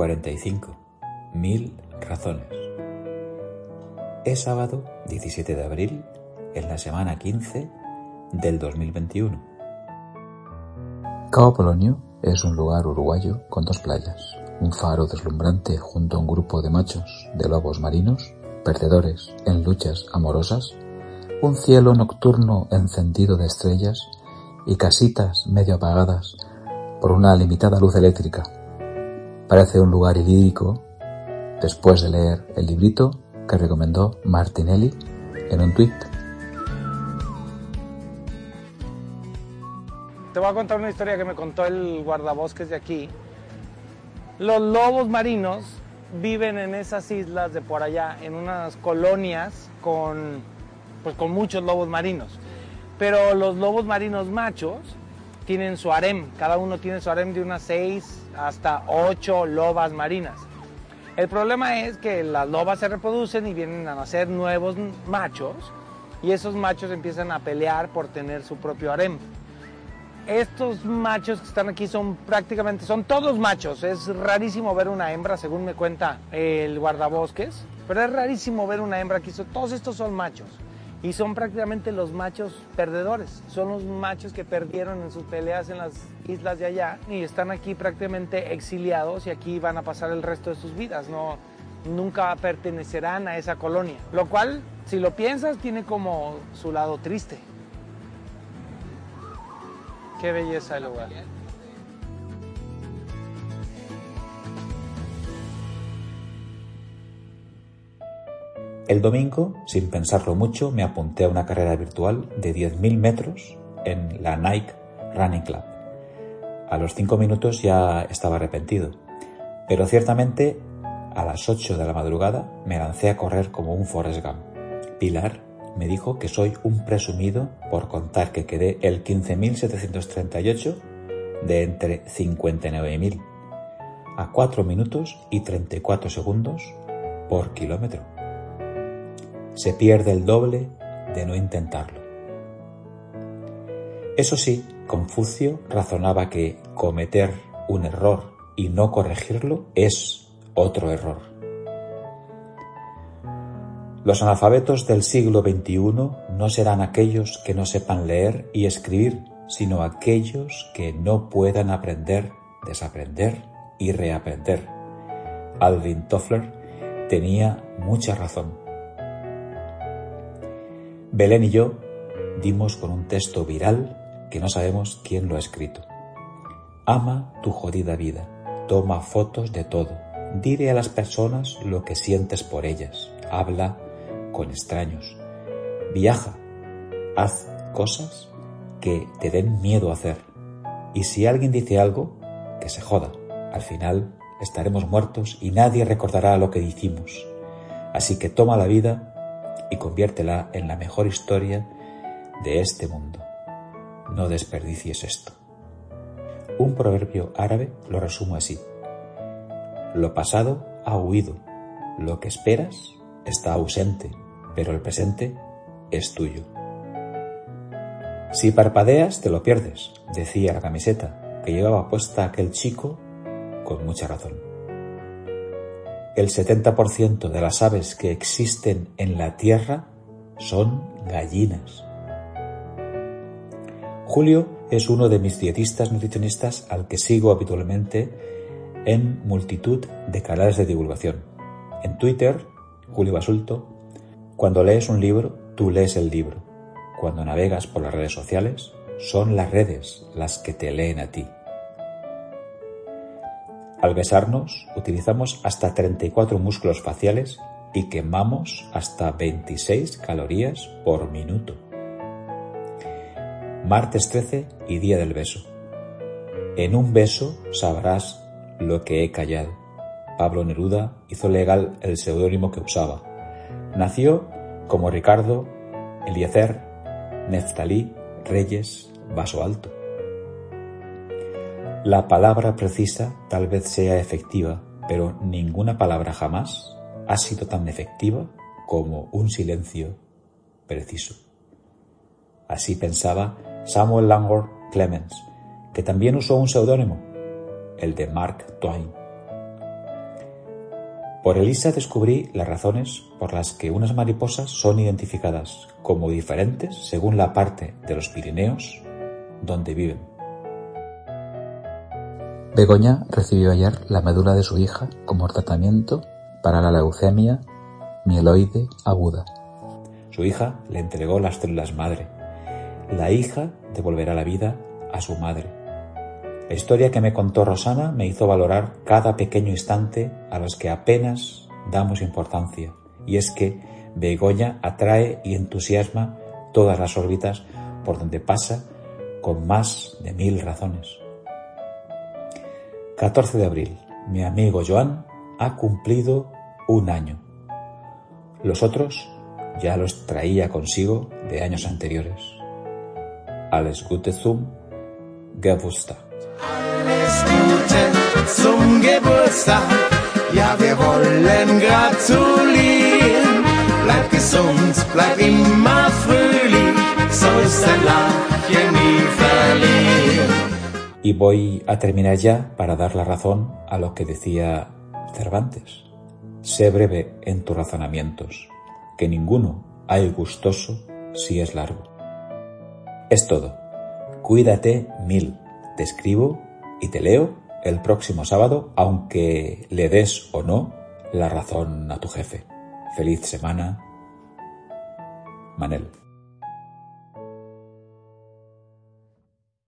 45. Mil razones. Es sábado 17 de abril, en la semana 15 del 2021. Cabo Polonio es un lugar uruguayo con dos playas, un faro deslumbrante junto a un grupo de machos de lobos marinos, perdedores en luchas amorosas, un cielo nocturno encendido de estrellas y casitas medio apagadas por una limitada luz eléctrica. Parece un lugar idílico después de leer el librito que recomendó Martinelli en un tuit. Te voy a contar una historia que me contó el guardabosques de aquí. Los lobos marinos viven en esas islas de por allá, en unas colonias con, pues, con muchos lobos marinos. Pero los lobos marinos machos tienen su harem, cada uno tiene su harem de unas 6 hasta 8 lobas marinas. El problema es que las lobas se reproducen y vienen a nacer nuevos machos y esos machos empiezan a pelear por tener su propio harem. Estos machos que están aquí son prácticamente, son todos machos. Es rarísimo ver una hembra, según me cuenta el guardabosques, pero es rarísimo ver una hembra aquí. Todos estos son machos y son prácticamente los machos perdedores. Son los machos que perdieron en sus peleas en las islas de allá y están aquí prácticamente exiliados y aquí van a pasar el resto de sus vidas. No, nunca pertenecerán a esa colonia. Lo cual, si lo piensas, tiene como su lado triste. Qué belleza el lugar. El domingo, sin pensarlo mucho, me apunté a una carrera virtual de 10.000 metros en la Nike Running Club. A los 5 minutos ya estaba arrepentido, pero ciertamente a las 8 de la madrugada me lancé a correr como un Forrest Gump. Pilar me dijo que soy un presumido por contar que quedé el 15.738 de entre 59.000 a 4 minutos y 34 segundos por kilómetro se pierde el doble de no intentarlo. Eso sí, Confucio razonaba que cometer un error y no corregirlo es otro error. Los analfabetos del siglo XXI no serán aquellos que no sepan leer y escribir, sino aquellos que no puedan aprender, desaprender y reaprender. Alvin Toffler tenía mucha razón. Belén y yo dimos con un texto viral que no sabemos quién lo ha escrito. Ama tu jodida vida, toma fotos de todo, dile a las personas lo que sientes por ellas, habla con extraños, viaja, haz cosas que te den miedo hacer. Y si alguien dice algo, que se joda. Al final estaremos muertos y nadie recordará lo que dijimos. Así que toma la vida y conviértela en la mejor historia de este mundo. No desperdicies esto. Un proverbio árabe lo resumo así. Lo pasado ha huido, lo que esperas está ausente, pero el presente es tuyo. Si parpadeas te lo pierdes, decía la camiseta que llevaba puesta aquel chico con mucha razón el 70% de las aves que existen en la Tierra son gallinas. Julio es uno de mis dietistas nutricionistas al que sigo habitualmente en multitud de canales de divulgación. En Twitter, Julio Basulto, cuando lees un libro, tú lees el libro. Cuando navegas por las redes sociales, son las redes las que te leen a ti. Al besarnos, utilizamos hasta 34 músculos faciales y quemamos hasta 26 calorías por minuto. Martes 13 y Día del Beso. En un beso sabrás lo que he callado. Pablo Neruda hizo legal el seudónimo que usaba. Nació como Ricardo Eliezer Neftalí Reyes Vaso Alto. La palabra precisa tal vez sea efectiva, pero ninguna palabra jamás ha sido tan efectiva como un silencio preciso. Así pensaba Samuel Langford Clemens, que también usó un seudónimo, el de Mark Twain. Por Elisa descubrí las razones por las que unas mariposas son identificadas como diferentes según la parte de los Pirineos donde viven. Begoña recibió ayer la médula de su hija como tratamiento para la leucemia mieloide aguda. Su hija le entregó las células madre. La hija devolverá la vida a su madre. La historia que me contó Rosana me hizo valorar cada pequeño instante a los que apenas damos importancia, y es que Begoña atrae y entusiasma todas las órbitas por donde pasa con más de mil razones. 14 de abril. Mi amigo Joan ha cumplido un año. Los otros ya los traía consigo de años anteriores. Alles Gute zum Geburtstag. Alles Gute zum Geburtstag. Ja, wir wollen gratulieren. Y voy a terminar ya para dar la razón a lo que decía Cervantes. Sé breve en tus razonamientos, que ninguno hay gustoso si es largo. Es todo. Cuídate mil te escribo y te leo el próximo sábado, aunque le des o no la razón a tu jefe. Feliz semana. Manel.